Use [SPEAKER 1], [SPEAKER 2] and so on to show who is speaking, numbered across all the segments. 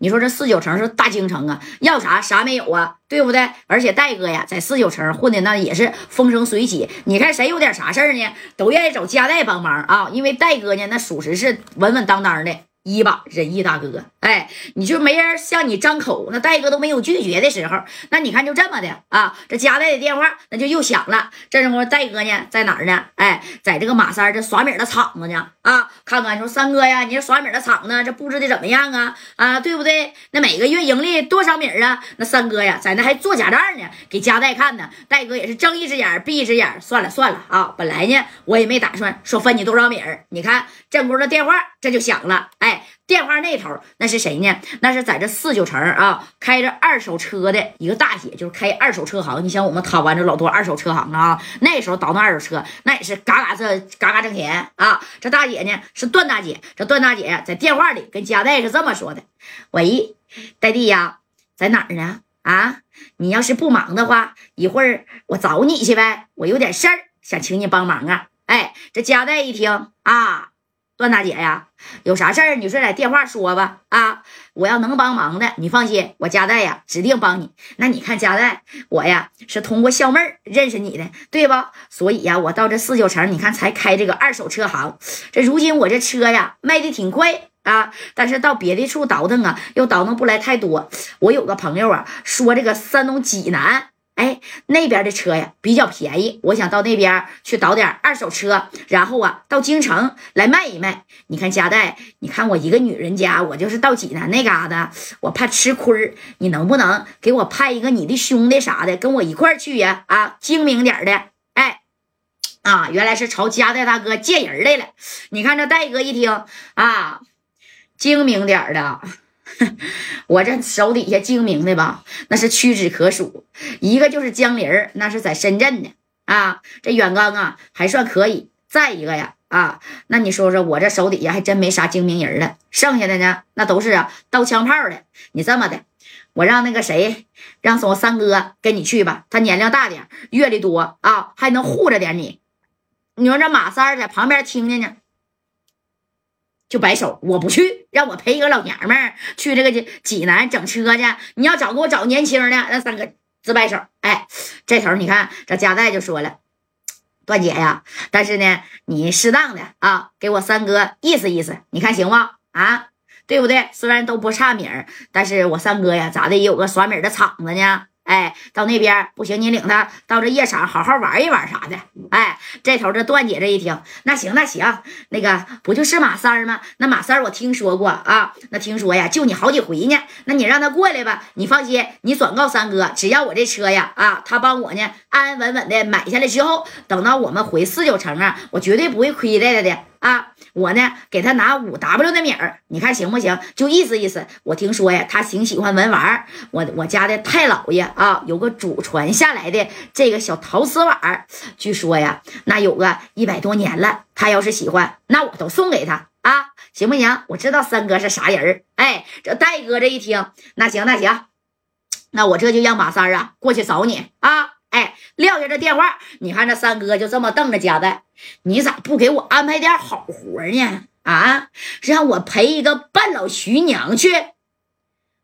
[SPEAKER 1] 你说这四九城是大京城啊，要啥啥没有啊，对不对？而且戴哥呀，在四九城混的那也是风生水起。你看谁有点啥事儿呢，都愿意找加代帮忙啊，因为戴哥呢，那属实是稳稳当当的。一把仁义大哥，哎，你就没人向你张口，那戴哥都没有拒绝的时候。那你看就这么的啊，这加代的电话那就又响了。这时候戴哥呢在哪儿呢？哎，在这个马三这耍米的厂子呢。啊，看看说三哥呀，你这耍米的厂子这布置的怎么样啊？啊，对不对？那每个月盈利多少米啊？那三哥呀在那还做假账呢，给加代看呢。戴哥也是睁一只眼闭一只眼，算了算了啊，本来呢我也没打算说分你多少米你看这轱的电话这就响了，哎。电话那头那是谁呢？那是在这四九城啊，开着二手车的一个大姐，就是开二手车行。你像我们台湾这老多二手车行啊，那时候倒腾二手车，那也是嘎嘎这嘎嘎挣钱啊。这大姐呢是段大姐，这段大姐在电话里跟佳代是这么说的：“喂，代弟呀，在哪儿呢？啊，你要是不忙的话，一会儿我找你去呗，我有点事儿想请你帮忙啊。”哎，这佳代一听啊。段大姐呀，有啥事儿你说在电话说吧。啊，我要能帮忙的，你放心，我家代呀指定帮你。那你看家代，我呀是通过小妹儿认识你的，对吧？所以呀，我到这四九城，你看才开这个二手车行。这如今我这车呀卖的挺快啊，但是到别的处倒腾啊，又倒腾不来太多。我有个朋友啊，说这个山东济南。哎，那边的车呀比较便宜，我想到那边去倒点二手车，然后啊到京城来卖一卖。你看佳代，你看我一个女人家，我就是到济南那嘎达，我怕吃亏你能不能给我派一个你的兄弟啥的跟我一块去呀？啊，精明点的。哎，啊，原来是朝佳代大哥借人来了。你看这戴哥一听啊，精明点的。我这手底下精明的吧，那是屈指可数。一个就是江林，那是在深圳的啊。这远刚啊，还算可以。再一个呀，啊，那你说说我这手底下还真没啥精明人了。剩下的呢，那都是啊刀枪炮的。你这么的，我让那个谁，让我三哥跟你去吧。他年龄大点，阅历多啊，还能护着点你。你说这马三在旁边听见呢。就摆手，我不去，让我陪一个老娘们儿去这个济济南整车去。你要找给我找年轻的，那三哥自摆手。哎，这头你看，这加代就说了，段姐呀，但是呢，你适当的啊，给我三哥意思意思，你看行不？啊，对不对？虽然都不差米儿，但是我三哥呀，咋的也有个耍米的场子呢。哎，到那边不行，你领他到这夜场好好玩一玩啥的。哎，这头这段姐这一听，那行那行，那个不就是马三吗？那马三我听说过啊，那听说呀救你好几回呢。那你让他过来吧，你放心，你转告三哥，只要我这车呀啊，他帮我呢安安稳稳的买下来之后，等到我们回四九城啊，我绝对不会亏待他的。啊，我呢给他拿五 W 的米儿，你看行不行？就意思意思。我听说呀，他挺喜欢文玩我我家的太老爷啊，有个祖传下来的这个小陶瓷碗据说呀，那有个一百多年了。他要是喜欢，那我都送给他啊，行不行？我知道三哥是啥人儿。哎，这戴哥这一听，那行那行，那我这就让马三啊过去找你啊。哎，撂下这电话，你看这三哥就这么瞪着佳代，你咋不给我安排点好活呢？啊，让我陪一个半老徐娘去。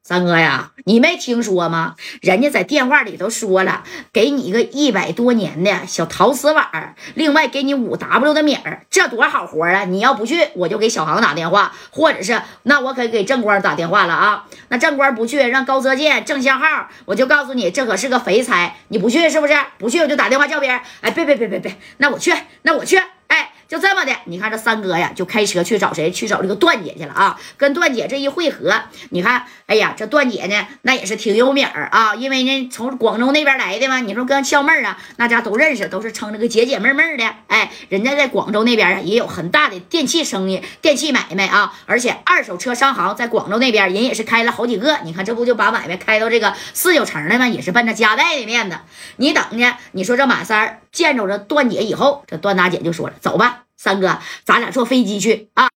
[SPEAKER 1] 三哥呀，你没听说吗？人家在电话里头说了，给你一个一百多年的小陶瓷碗，另外给你五 W 的米儿，这多好活啊！你要不去，我就给小航打电话，或者是那我可给正光打电话了啊。那正光不去，让高泽建郑相浩，我就告诉你，这可是个肥差，你不去是不是？不去我就打电话叫别人。哎，别别别别别，那我去，那我去。就这么的，你看这三哥呀，就开车去找谁？去找这个段姐去了啊！跟段姐这一会合，你看，哎呀，这段姐呢，那也是挺有名儿啊，因为呢，从广州那边来的嘛。你说跟俏妹儿啊，那家都认识，都是称这个姐姐妹妹的。哎，人家在广州那边啊，也有很大的电器生意、电器买卖啊，而且二手车商行在广州那边，人也是开了好几个。你看，这不就把买卖开到这个四九城了吗？也是奔着家代的面子。你等呢，你说这马三儿见着这段姐以后，这段大姐就说了：“走吧。”三哥，咱俩坐飞机去啊！